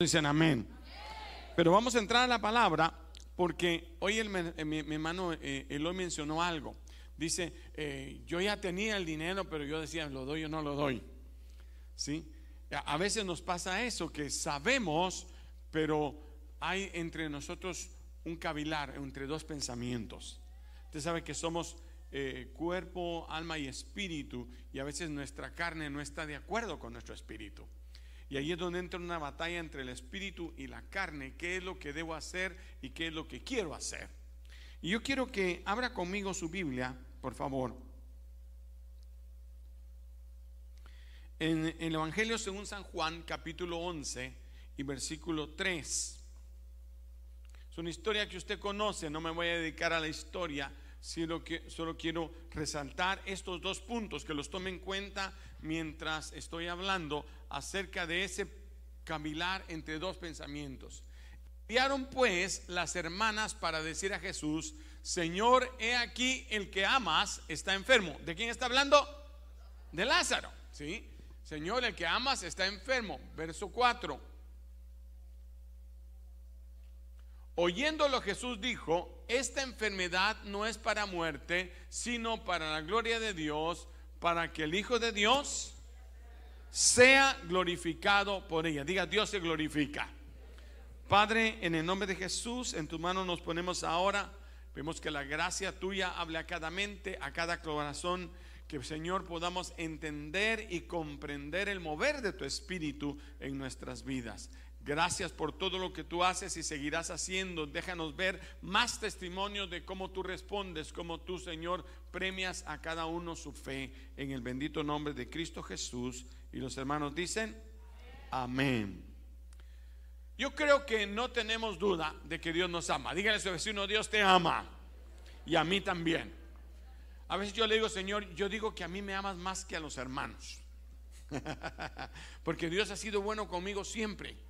Dicen amén. Pero vamos a entrar a la palabra porque hoy eh, mi, hermano eh, Eloy mencionó algo. Dice, eh, yo ya tenía el dinero, pero yo decía, lo doy o no lo doy. ¿Sí? A veces nos pasa eso, que sabemos, pero hay entre nosotros un cavilar, entre dos pensamientos. Usted sabe que somos cuerpo, alma y espíritu, y a veces nuestra carne no está de acuerdo con nuestro espíritu. Y ahí es donde entra una batalla entre el espíritu y la carne. ¿Qué es lo que debo hacer y qué es lo que quiero hacer? Y yo quiero que abra conmigo su Biblia, por favor. En, el Evangelio según San Juan, capítulo 11 y versículo 3. Es una historia que usted conoce, no me voy a dedicar a la historia, sino que solo quiero resaltar estos dos puntos, que los tome en cuenta mientras estoy hablando acerca de ese camilar entre dos pensamientos. Enviaron pues las hermanas para decir a Jesús, Señor, he aquí el que amas está enfermo. ¿De quién está hablando? De Lázaro, ¿sí? Señor, el que amas está enfermo. Verso 4. Oyéndolo Jesús dijo, esta enfermedad no es para muerte, sino para la gloria de Dios, para que el Hijo de Dios sea glorificado por ella. Diga, Dios se glorifica. Padre, en el nombre de Jesús, en tu mano nos ponemos ahora. Vemos que la gracia tuya hable a cada mente, a cada corazón, que Señor podamos entender y comprender el mover de tu espíritu en nuestras vidas. Gracias por todo lo que tú haces y seguirás haciendo. Déjanos ver más testimonios de cómo tú respondes, cómo tú, Señor, premias a cada uno su fe en el bendito nombre de Cristo Jesús. Y los hermanos dicen, amén. Yo creo que no tenemos duda de que Dios nos ama. Dígale a su vecino, Dios te ama. Y a mí también. A veces yo le digo, Señor, yo digo que a mí me amas más que a los hermanos. Porque Dios ha sido bueno conmigo siempre.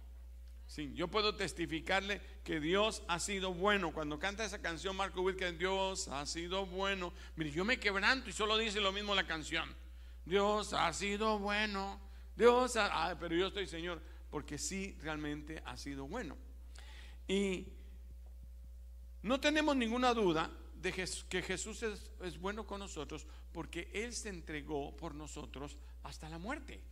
Sí, yo puedo testificarle que Dios ha sido bueno. Cuando canta esa canción Marco que Dios ha sido bueno. Mire, yo me quebranto y solo dice lo mismo la canción. Dios ha sido bueno. Dios ha, pero yo estoy Señor, porque sí realmente ha sido bueno. Y no tenemos ninguna duda de que Jesús es, es bueno con nosotros porque Él se entregó por nosotros hasta la muerte.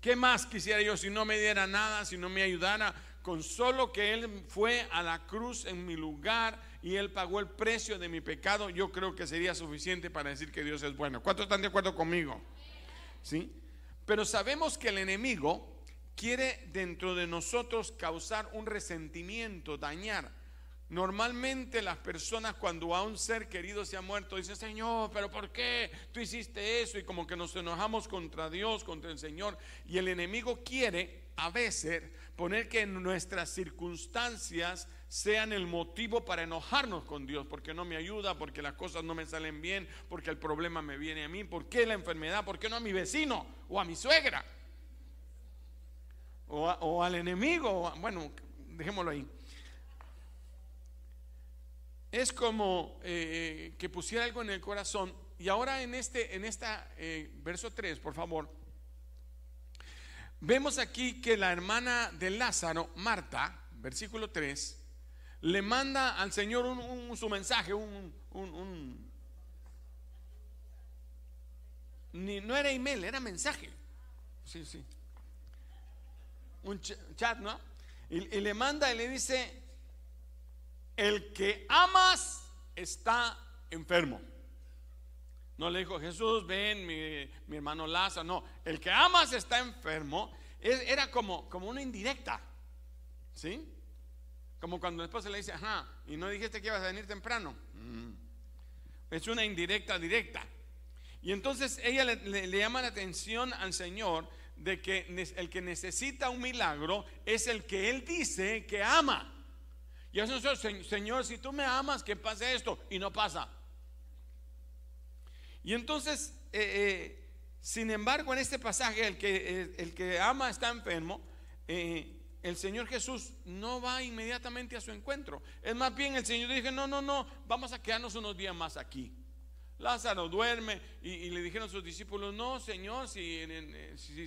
¿Qué más quisiera yo si no me diera nada, si no me ayudara? Con solo que Él fue a la cruz en mi lugar y Él pagó el precio de mi pecado, yo creo que sería suficiente para decir que Dios es bueno. ¿Cuántos están de acuerdo conmigo? ¿Sí? Pero sabemos que el enemigo quiere dentro de nosotros causar un resentimiento, dañar. Normalmente las personas cuando a un ser querido se ha muerto dicen, Señor, pero ¿por qué tú hiciste eso? Y como que nos enojamos contra Dios, contra el Señor. Y el enemigo quiere a veces poner que nuestras circunstancias sean el motivo para enojarnos con Dios, porque no me ayuda, porque las cosas no me salen bien, porque el problema me viene a mí, ¿por qué la enfermedad? ¿Por qué no a mi vecino o a mi suegra? O, al enemigo, bueno, dejémoslo ahí es como eh, que pusiera algo en el corazón. Y ahora en este, en esta eh, verso 3, por favor, vemos aquí que la hermana de Lázaro, Marta, versículo 3, le manda al Señor un, su mensaje, un, ni, no era email, era mensaje. Sí, sí. Un chat, ¿no? y le manda y le dice, el que amas está enfermo. No le dijo Jesús, ven mi, hermano Lázaro. No, el que amas está enfermo. Era como, como una indirecta. ¿Sí? Como cuando después se le dice, ajá, y no dijiste que ibas a venir temprano. Mm. Es una indirecta directa. Y entonces ella le, llama la atención al Señor de que el que necesita un milagro es el que Él dice que ama. Y eso es, Señor, si tú me amas, que pase esto. Y no pasa. Y entonces, eh, eh, sin embargo, en este pasaje, el que, eh, el que ama está enfermo. el Señor Jesús no va inmediatamente a su encuentro. Es más bien el Señor dice, no, no, no, vamos a quedarnos unos días más aquí. Lázaro duerme y, le dijeron a sus discípulos, no, Señor, si,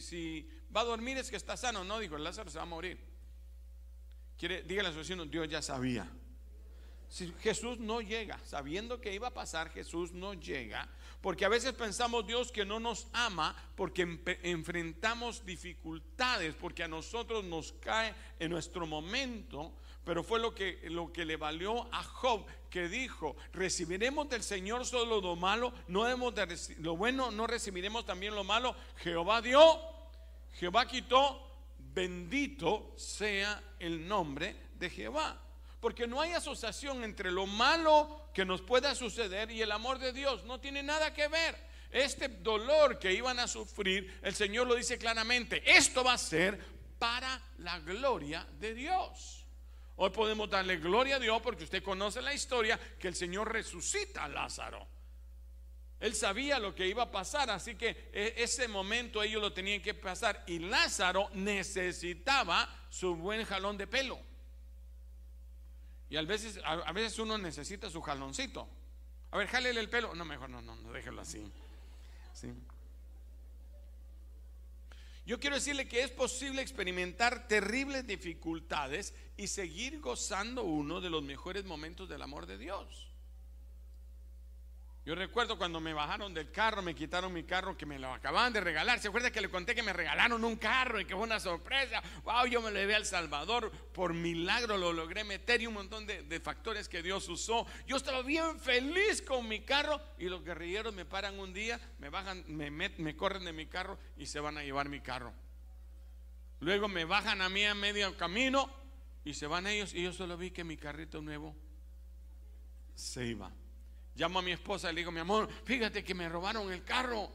si, va a dormir es que está sano. No, dijo, Lázaro se va a morir. Quiere, dígale a su vecino, Dios ya sabía. Si Jesús no llega, sabiendo que iba a pasar, Jesús no llega, porque a veces pensamos Dios que no nos ama porque enfrentamos dificultades, porque a nosotros nos cae en nuestro momento, pero fue lo que, lo que le valió a Job, que dijo, recibiremos del Señor solo lo malo, no hemos de lo bueno, no recibiremos también lo malo. Jehová dio, Jehová quitó, bendito sea el nombre de Jehová. Porque no hay asociación entre lo malo que nos pueda suceder y el amor de Dios. No tiene nada que ver. Este dolor que iban a sufrir, el Señor lo dice claramente, esto va a ser para la gloria de Dios. Hoy podemos darle gloria a Dios porque usted conoce la historia que el Señor resucita a Lázaro. Él sabía lo que iba a pasar, así que e, ese momento ellos lo tenían que pasar y Lázaro necesitaba su buen jalón de pelo. Y a veces, a, veces uno necesita su jaloncito. A ver, jálele el pelo. No, mejor no, no, no déjelo así. Yo quiero decirle que es posible experimentar terribles dificultades y seguir gozando uno de los mejores momentos del amor de Dios. Yo recuerdo cuando me bajaron del carro, me quitaron mi carro que me lo acababan de regalar. ¿Se acuerda que le conté que me regalaron un carro y que fue una sorpresa? Wow, yo me lo llevé al Salvador. Por milagro lo logré meter y un montón de, factores que Dios usó. Yo estaba bien feliz con mi carro y los guerrilleros me paran un día, me bajan, me, me corren de mi carro y se van a llevar mi carro. Luego me bajan a mí a medio camino y se van ellos y yo solo vi que mi carrito nuevo se iba. Llamo a mi esposa y le digo, mi amor, fíjate que me robaron el carro.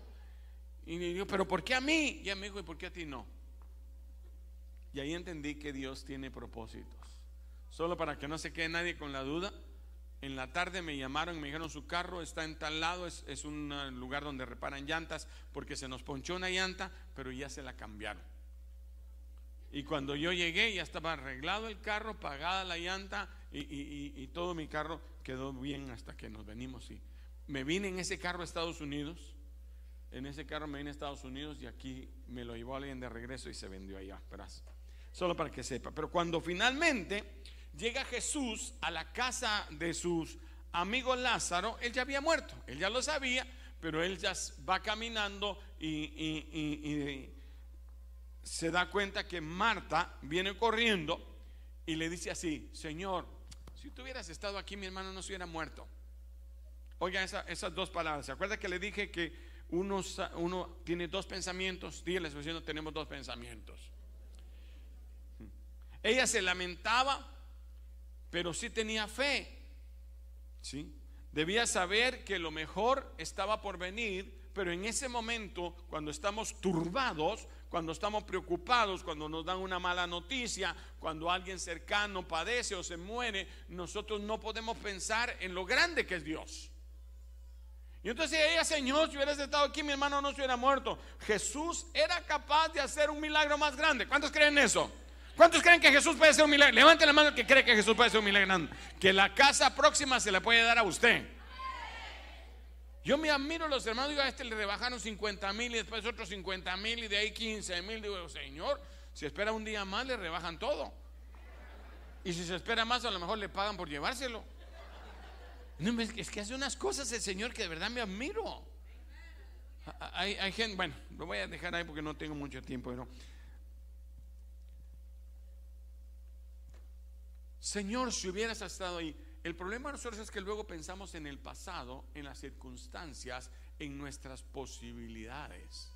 Y le digo, pero ¿por qué a mí? Y ella me dijo, ¿y por qué a ti no? Y ahí entendí que Dios tiene propósitos. Solo para que no se quede nadie con la duda. En la tarde me llamaron, me dijeron su carro está en tal lado, es, es un lugar donde reparan llantas, porque se nos ponchó una llanta, pero ya se la cambiaron. Y cuando yo llegué ya estaba arreglado el carro, pagada la llanta y, todo mi carro quedó bien hasta que nos venimos. Y me vine en ese carro a Estados Unidos. En ese carro me vine a Estados Unidos y aquí me lo llevó alguien de regreso y se vendió allá. Solo para que sepa. Pero cuando finalmente llega Jesús a la casa de sus amigos Lázaro, él ya había muerto. Él ya lo sabía, pero él ya va caminando y se da cuenta que Marta viene corriendo y le dice así, Señor, si tú hubieras estado aquí, mi hermano no se hubiera muerto. Oiga esas dos palabras. ¿Se acuerda que le dije que uno, tiene dos pensamientos? Dígale, diciendo, tenemos dos pensamientos. Ella se lamentaba, pero sí tenía fe. ¿Sí? Debía saber que lo mejor estaba por venir, pero en ese momento, cuando estamos turbados, cuando estamos preocupados, cuando nos dan una mala noticia, cuando alguien cercano padece o se muere, nosotros no podemos pensar en lo grande que es Dios. Y entonces ella, Señor, si hubieras estado aquí, mi hermano no se hubiera muerto. Jesús era capaz de hacer un milagro más grande. ¿Cuántos creen eso? ¿Cuántos creen que Jesús puede hacer un milagro? Levante la mano que cree que Jesús puede hacer un milagro grande. Que la casa próxima se la puede dar a usted. Yo me admiro a los hermanos, digo, a este le rebajaron 50 mil y después otros 50 mil y de ahí 15 mil. Digo, Señor, si espera un día más, le rebajan todo. Y si se espera más, a lo mejor le pagan por llevárselo. No, es que hace unas cosas el Señor que de verdad me admiro. Hay, gente, bueno, lo voy a dejar ahí porque no tengo mucho tiempo. Pero, Señor, si hubieras estado ahí, el problema nosotros es que luego pensamos en el pasado, en las circunstancias, en nuestras posibilidades.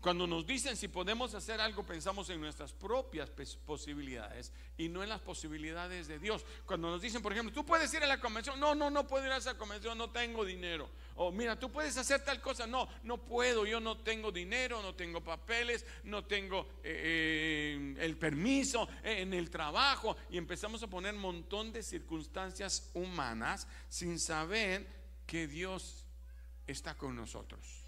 Cuando nos dicen si podemos hacer algo, pensamos en nuestras propias posibilidades y no en las posibilidades de Dios. Cuando nos dicen, por ejemplo, tú puedes ir a la convención, no, no, no puedo ir a esa convención, no tengo dinero. O mira, tú puedes hacer tal cosa, no, no puedo, yo no tengo dinero, no tengo papeles, no tengo eh, eh, el permiso eh, en el trabajo. Y empezamos a poner un montón de circunstancias humanas sin saber que Dios está con nosotros.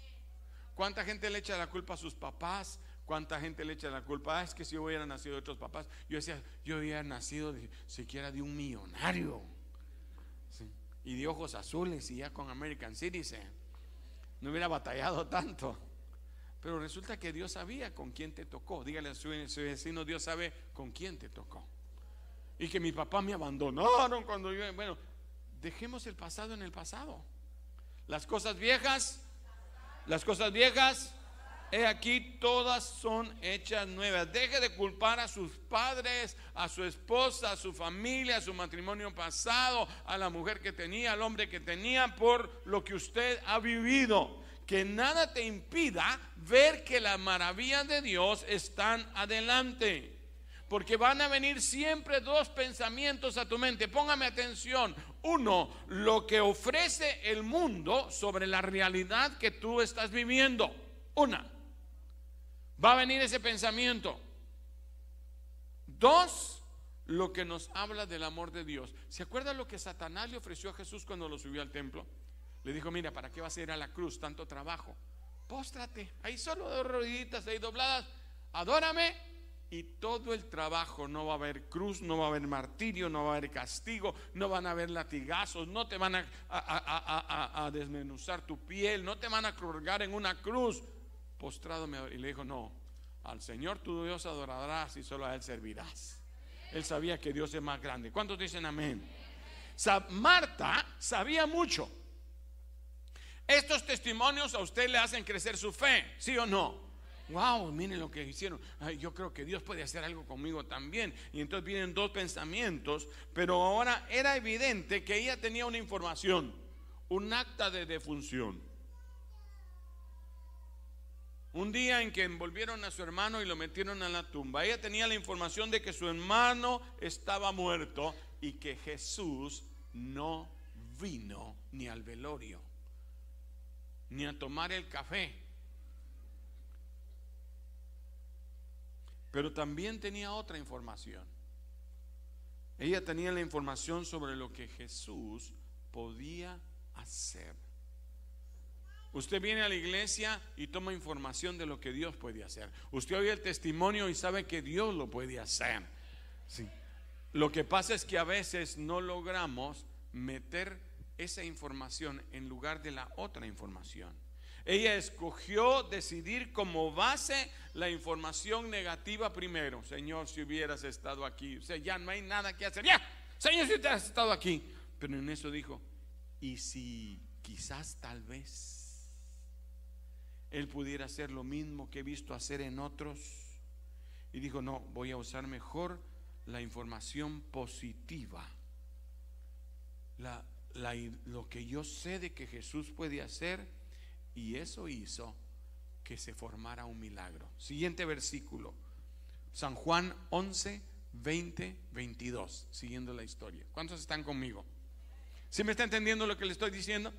¿Cuánta gente le echa la culpa a sus papás? ¿Cuánta gente le echa la culpa? Ah, es que si yo hubiera nacido de otros papás, yo decía, yo hubiera nacido siquiera de un millonario. Y de ojos azules y ya con American Citizen. No hubiera batallado tanto. Pero resulta que Dios sabía con quién te tocó. Dígale a su, su vecino, Dios sabe con quién te tocó. Y que mi papá me abandonaron cuando yo... Bueno, dejemos el pasado en el pasado. Las cosas viejas, las cosas viejas, he aquí todas son hechas nuevas. Deje de culpar a sus padres, a su esposa, a su familia, a su matrimonio pasado, a la mujer que tenía, al hombre que tenía, por lo que usted ha vivido. Que nada te impida ver que las maravillas de Dios están adelante. Porque van a venir siempre dos pensamientos a tu mente. Póngame atención. Uno, lo que ofrece el mundo sobre la realidad que tú estás viviendo. Una, va a venir ese pensamiento. Dos, lo que nos habla del amor de Dios. ¿Se acuerda lo que Satanás le ofreció a Jesús cuando lo subió al templo? Le dijo, mira, ¿para qué vas a ir a la cruz? Tanto trabajo. Póstrate, ahí solo dos rodillitas ahí dobladas. Adórame y todo el trabajo, no va a haber cruz, no va a haber martirio, no va a haber castigo, no van a haber latigazos, no te van a, desmenuzar tu piel, no te van a colgar en una cruz. Postrado y le dijo, no, al Señor tu Dios adorarás y solo a Él servirás. Él sabía que Dios es más grande. ¿Cuántos dicen amén? Marta sabía mucho. Estos testimonios a usted le hacen crecer su fe, ¿sí o no? Wow, miren lo que hicieron. yo creo que Dios puede hacer algo conmigo también. Y entonces vienen dos pensamientos, pero ahora era evidente que ella tenía una información, un acta de defunción. Un día en que envolvieron a su hermano y lo metieron a la tumba, ella tenía la información de que su hermano estaba muerto y que Jesús no vino ni al velorio, ni a tomar el café Pero también tenía otra información. Ella tenía la información sobre lo que Jesús podía hacer. Usted viene a la iglesia y toma información de lo que Dios puede hacer. Usted oye el testimonio y sabe que Dios lo puede hacer. Sí. Lo que pasa es que a veces no logramos meter esa información en lugar de la otra información. Ella escogió decidir como base la información negativa primero. Señor, si hubieras estado aquí. Ya no hay nada que hacer. Ya, Señor, si hubieras estado aquí. Pero en eso dijo, y si quizás tal vez Él pudiera hacer lo mismo que he visto hacer en otros. Y dijo, no, voy a usar mejor la información positiva. lo que yo sé de que Jesús puede hacer y eso hizo que se formara un milagro. Siguiente versículo. San Juan 11, 20, 22. Siguiendo la historia. ¿Cuántos están conmigo? ¿Sí me está entendiendo lo que le estoy diciendo?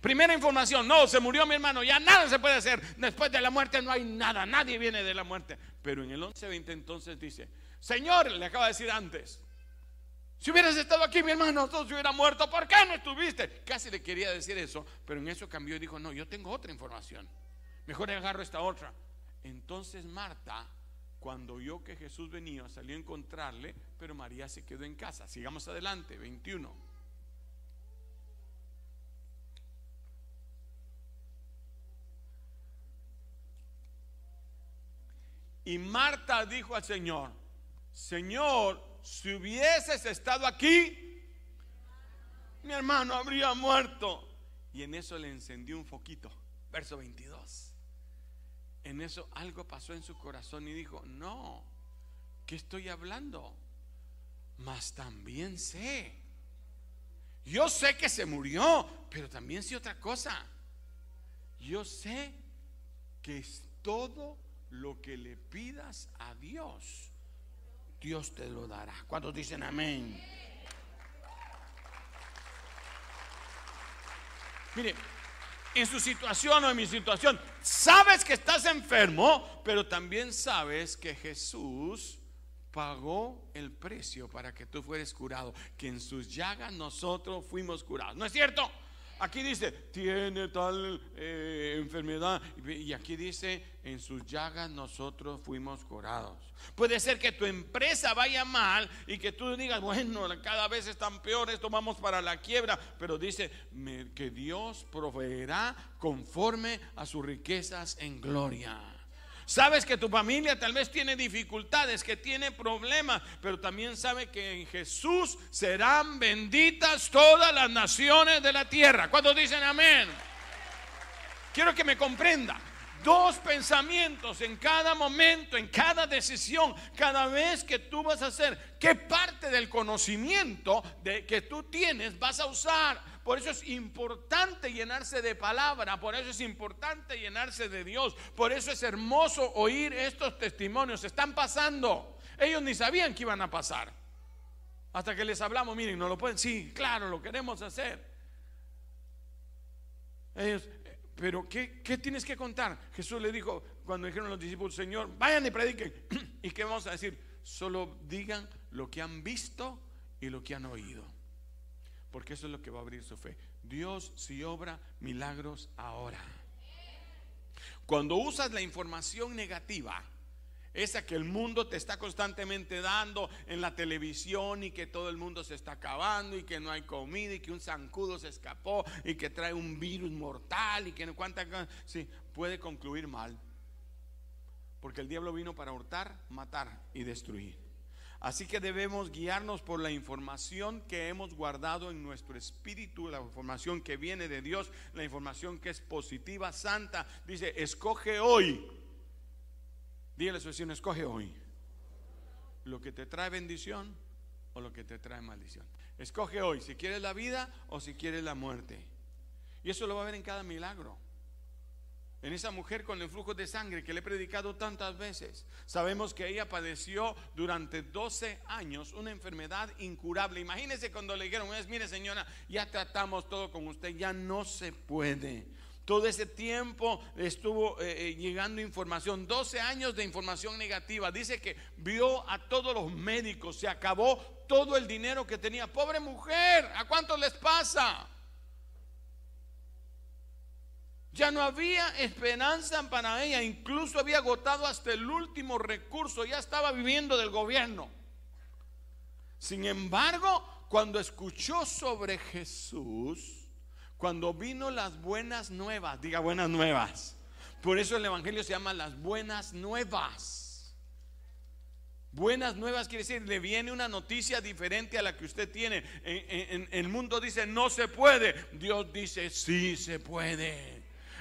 Primera información, no, se murió mi hermano, ya nada se puede hacer. Después de la muerte no hay nada, nadie viene de la muerte. Pero en el 11:20 entonces dice, Señor, le acaba de decir antes, si hubieras estado aquí, mi hermano, todos se hubiera muerto. ¿Por qué no estuviste? Casi le quería decir eso, pero en eso cambió y dijo, no, yo tengo otra información. Mejor agarro esta otra. Entonces Marta, cuando oyó que Jesús venía, salió a encontrarle, pero María se quedó en casa. Sigamos adelante, 21. Y Marta dijo al Señor, Señor, si hubieses estado aquí, mi hermano habría muerto. Y en eso le encendió un foquito. Verso 22. En eso algo pasó en su corazón y dijo, no, ¿qué estoy hablando? Mas también sé. Yo sé que se murió, pero también sé otra cosa. Yo sé que es todo lo que le pidas a Dios Dios te lo dará. ¿Cuántos dicen amén? Mire, en su situación o en mi situación, sabes que estás enfermo, pero también sabes que Jesús pagó el precio para que tú fueres curado, que en sus llagas nosotros fuimos curados. ¿No es cierto? Aquí dice, tiene tal eh, enfermedad. Y aquí dice, en sus llagas nosotros fuimos curados. Puede ser que tu empresa vaya mal y que tú digas, bueno, cada vez están peores, tomamos para la quiebra. Pero dice que Dios proveerá conforme a sus riquezas en gloria. Sabes que tu familia tal vez tiene dificultades, que tiene problemas, pero también sabe que en Jesús serán benditas todas las naciones de la tierra. ¿Cuántos dicen amén? Quiero que me comprenda. Dos pensamientos en cada momento, en cada decisión, cada vez que tú vas a hacer, qué parte del conocimiento de, que tú tienes vas a usar por eso es importante llenarse de palabra, por eso es importante llenarse de Dios, por eso es hermoso oír estos testimonios. Están pasando. Ellos ni sabían que iban a pasar. Hasta que les hablamos, miren, no lo pueden. Sí, claro, lo queremos hacer. Ellos, pero ¿qué, ¿qué, tienes que contar? Jesús le dijo cuando dijeron los discípulos, Señor, vayan y prediquen. ¿Y qué vamos a decir? Solo digan lo que han visto y lo que han oído porque eso es lo que va a abrir su fe. Dios si obra milagros ahora. Cuando usas la información negativa, esa que el mundo te está constantemente dando en la televisión y que todo el mundo se está acabando y que no hay comida y que un zancudo se escapó y que trae un virus mortal y que no cuánta sí, puede concluir mal. Porque el diablo vino para hurtar, matar y destruir. Así que debemos guiarnos por la información que hemos guardado en nuestro espíritu, la información que viene de Dios, la información que es positiva, santa. Dice, escoge hoy. Dígale a su vecino, escoge hoy. Lo que te trae bendición o lo que te trae maldición. Escoge hoy si quieres la vida o si quieres la muerte. Y eso lo va a ver en cada milagro en esa mujer con el flujo de sangre que le he predicado tantas veces. Sabemos que ella padeció durante 12 años una enfermedad incurable. Imagínese cuando le dijeron, mire señora, ya tratamos todo con usted, ya no se puede. Todo ese tiempo estuvo eh, eh, llegando información, 12 años de información negativa. Dice que vio a todos los médicos, se acabó todo el dinero que tenía. Pobre mujer, ¿a cuántos les pasa? Ya no había esperanza para ella, incluso había agotado hasta el último recurso, ya estaba viviendo del gobierno. Sin embargo, cuando escuchó sobre Jesús, cuando vino las buenas nuevas, diga buenas nuevas, por eso el Evangelio se llama las buenas nuevas. Buenas nuevas quiere decir, le viene una noticia diferente a la que usted tiene. En, el mundo dice, no se puede. Dios dice, sí se puede.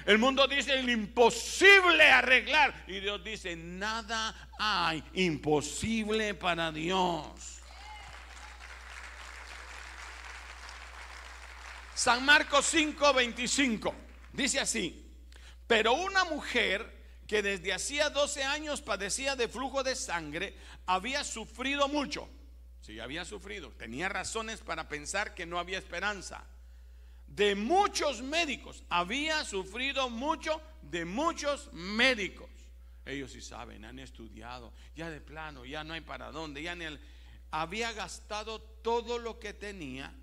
El mundo dice el imposible arreglar. Y Dios dice, nada hay imposible para Dios. San Marcos 5, 25. Dice así, pero una mujer que desde hacía 12 años padecía de flujo de sangre, había sufrido mucho. Sí, había sufrido. Tenía razones para pensar que no había esperanza de muchos médicos. Había sufrido mucho de muchos médicos. Ellos sí saben, han estudiado, ya de plano, ya no hay para dónde, ya había gastado todo lo que tenía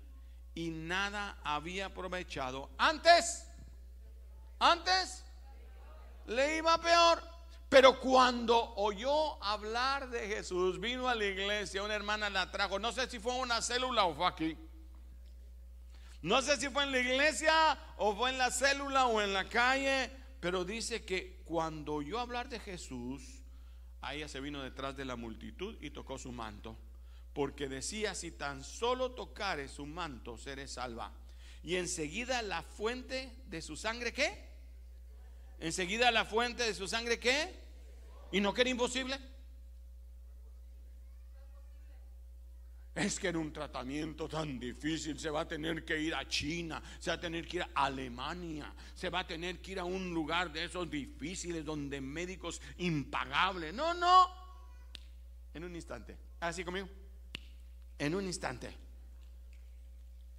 y nada había aprovechado. Antes, antes le iba peor. Pero cuando oyó hablar de Jesús, vino a la iglesia, una hermana la trajo, no sé si fue una célula o fue aquí no sé si fue en la iglesia o fue en la célula o en la calle, pero dice que cuando oyó hablar de Jesús, a ella se vino detrás de la multitud y tocó su manto, porque decía, si tan solo tocare su manto, seré salva. Y enseguida la fuente de su sangre, ¿qué? Enseguida la fuente de su sangre, ¿qué? ¿Y no que era imposible? Es que en un tratamiento tan difícil se va a tener que ir a China, se va a tener que ir a Alemania, se va a tener que ir a un lugar de esos difíciles donde médicos impagables. No, no. En un instante. Así conmigo. En un instante.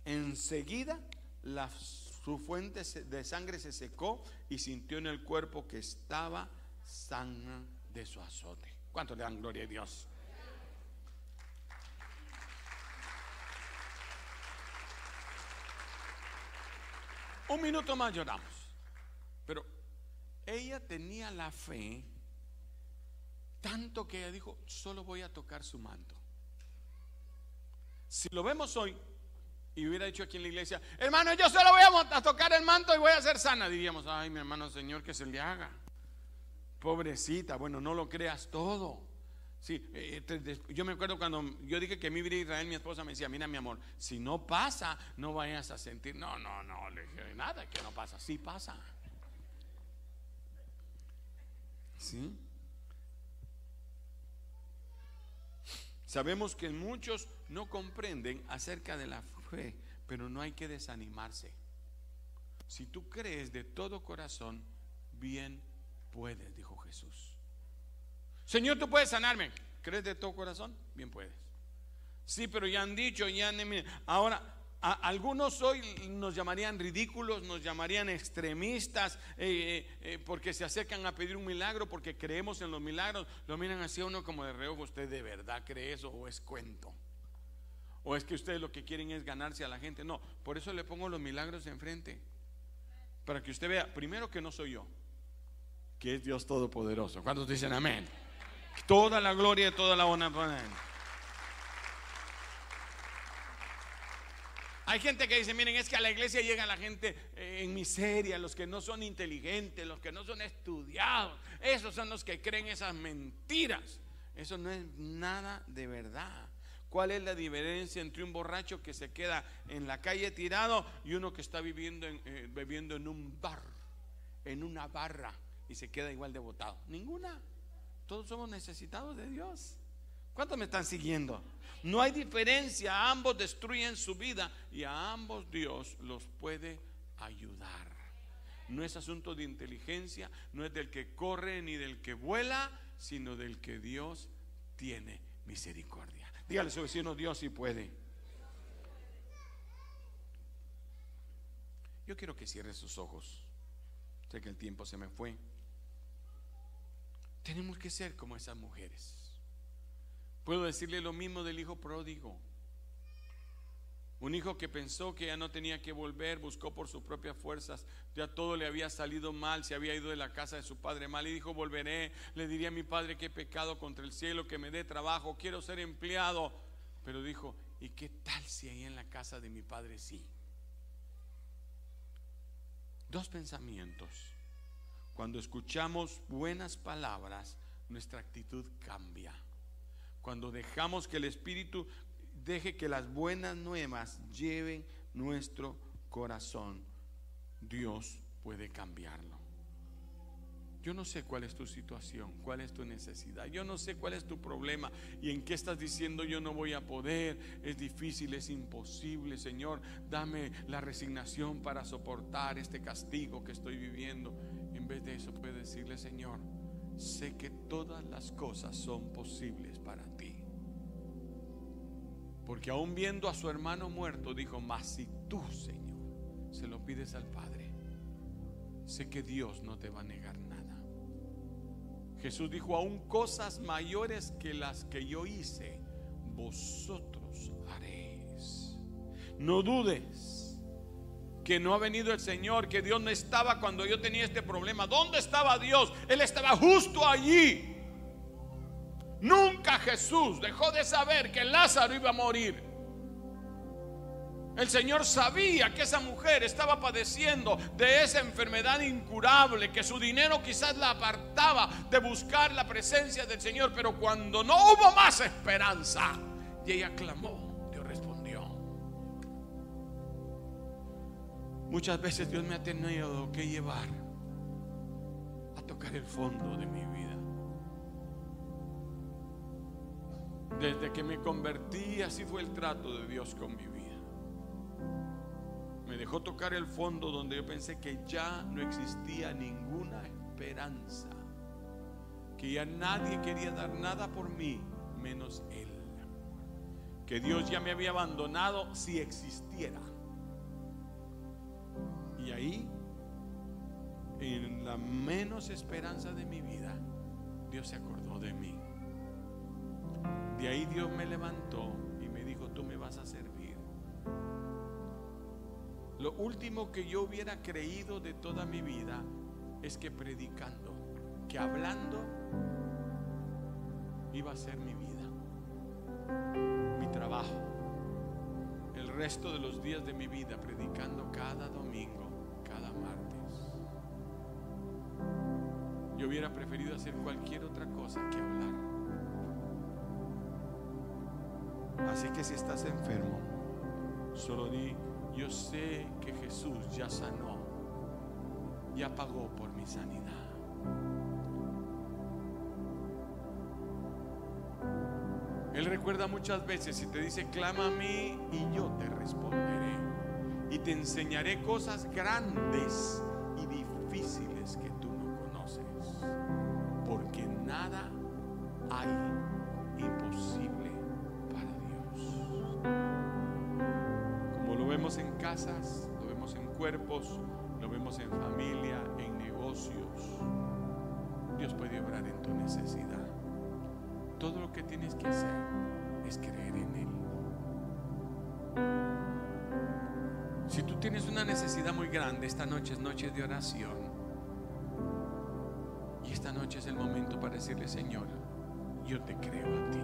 Enseguida su fuente de sangre se secó y sintió en el cuerpo que estaba sana de su azote. ¿Cuánto le dan gloria a Dios? Un minuto más lloramos. Pero ella tenía la fe tanto que ella dijo, solo voy a tocar su manto. Si lo vemos hoy y hubiera dicho aquí en la iglesia, hermano, yo solo voy a, tocar el manto y voy a ser sana, diríamos, ay, mi hermano Señor, que se le haga. Pobrecita, bueno, no lo creas todo. Sí, eh, yo me acuerdo cuando yo dije que mi vida Israel, mi esposa me decía, mira mi amor, si no pasa, no vayas a sentir, no, no, no, le dije, nada que no pasa, sí pasa. ¿Sí? Sabemos que muchos no comprenden acerca de la fe, pero no hay que desanimarse. Si tú crees de todo corazón, bien puedes, dijo Jesús. Señor, tú puedes sanarme. ¿Crees de todo corazón? Bien puedes. Sí, pero ya han dicho, ya han... Ahora, algunos hoy nos llamarían ridículos, nos llamarían extremistas, eh, eh, eh, porque se acercan a pedir un milagro, porque creemos en los milagros, lo miran así a uno como de reojo, ¿usted de verdad cree eso o es cuento? ¿O es que ustedes lo que quieren es ganarse a la gente? No, por eso le pongo los milagros enfrente, para que usted vea, primero que no soy yo, que es Dios Todopoderoso. ¿Cuántos dicen amén? Toda la gloria y toda la honra para Él. Hay gente que dice, miren, es que a la iglesia llega la gente eh, en miseria, los que no son inteligentes, los que no son estudiados, esos son los que creen esas mentiras. Eso no es nada de verdad. ¿Cuál es la diferencia entre un borracho que se queda en la calle tirado y uno que está viviendo en, eh, bebiendo en un bar, en una barra y se queda igual de botado? Ninguna. Todos somos necesitados de Dios. ¿Cuántos me están siguiendo? No hay diferencia, ambos destruyen su vida y a ambos Dios los puede ayudar. No es asunto de inteligencia, no es del que corre ni del que vuela, sino del que Dios tiene misericordia. Dígale a su vecino, Dios si puede. Yo quiero que cierre sus ojos. Sé que el tiempo se me fue. Tenemos que ser como esas mujeres. Puedo decirle lo mismo del hijo pródigo. Un hijo que pensó que ya no tenía que volver, buscó por sus propias fuerzas, ya todo le había salido mal, se había ido de la casa de su padre mal y dijo, volveré, le diría a mi padre que he pecado contra el cielo, que me dé trabajo, quiero ser empleado. Pero dijo, ¿y qué tal si ahí en la casa de mi padre sí? Dos pensamientos. Cuando escuchamos buenas palabras, nuestra actitud cambia. Cuando dejamos que el Espíritu deje que las buenas nuevas lleven nuestro corazón, Dios puede cambiarlo. Yo no sé cuál es tu situación, cuál es tu necesidad. Yo no sé cuál es tu problema y en qué estás diciendo yo no voy a poder. Es difícil, es imposible. Señor, dame la resignación para soportar este castigo que estoy viviendo. En vez de eso puede decirle, Señor, sé que todas las cosas son posibles para ti. Porque aún viendo a su hermano muerto, dijo, mas si tú, Señor, se lo pides al Padre, sé que Dios no te va a negar nada. Jesús dijo, aún cosas mayores que las que yo hice, vosotros haréis. No dudes que no ha venido el Señor, que Dios no estaba cuando yo tenía este problema. ¿Dónde estaba Dios? Él estaba justo allí. Nunca Jesús dejó de saber que Lázaro iba a morir. El Señor sabía que esa mujer estaba padeciendo de esa enfermedad incurable, que su dinero quizás la apartaba de buscar la presencia del Señor, pero cuando no hubo más esperanza, y ella clamó, Muchas veces Dios me ha tenido que llevar a tocar el fondo de mi vida. Desde que me convertí, así fue el trato de Dios con mi vida. Me dejó tocar el fondo donde yo pensé que ya no existía ninguna esperanza, que ya nadie quería dar nada por mí, menos Él. Que Dios ya me había abandonado si existiera. Y ahí, en la menos esperanza de mi vida, Dios se acordó de mí. De ahí Dios me levantó y me dijo, tú me vas a servir. Lo último que yo hubiera creído de toda mi vida es que predicando, que hablando iba a ser mi vida, mi trabajo, el resto de los días de mi vida predicando cada domingo, hubiera preferido hacer cualquier otra cosa que hablar. Así que si estás enfermo, solo di, yo sé que Jesús ya sanó, ya pagó por mi sanidad. Él recuerda muchas veces y te dice, clama a mí y yo te responderé. Y te enseñaré cosas grandes y difíciles que tú lo vemos en familia, en negocios. Dios puede obrar en tu necesidad. Todo lo que tienes que hacer es creer en Él. Si tú tienes una necesidad muy grande, esta noche es noche de oración. Y esta noche es el momento para decirle, Señor, yo te creo a ti.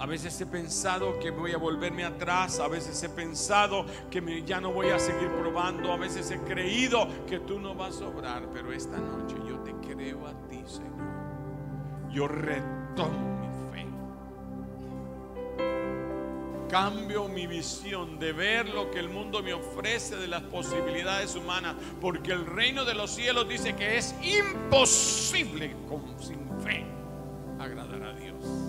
A veces he pensado que voy a volverme atrás, a veces he pensado que ya no voy a seguir probando, a veces he creído que tú no vas a obrar, pero esta noche yo te creo a ti, Señor. Yo retomo mi fe. Cambio mi visión de ver lo que el mundo me ofrece de las posibilidades humanas, porque el reino de los cielos dice que es imposible sin fe agradar a Dios.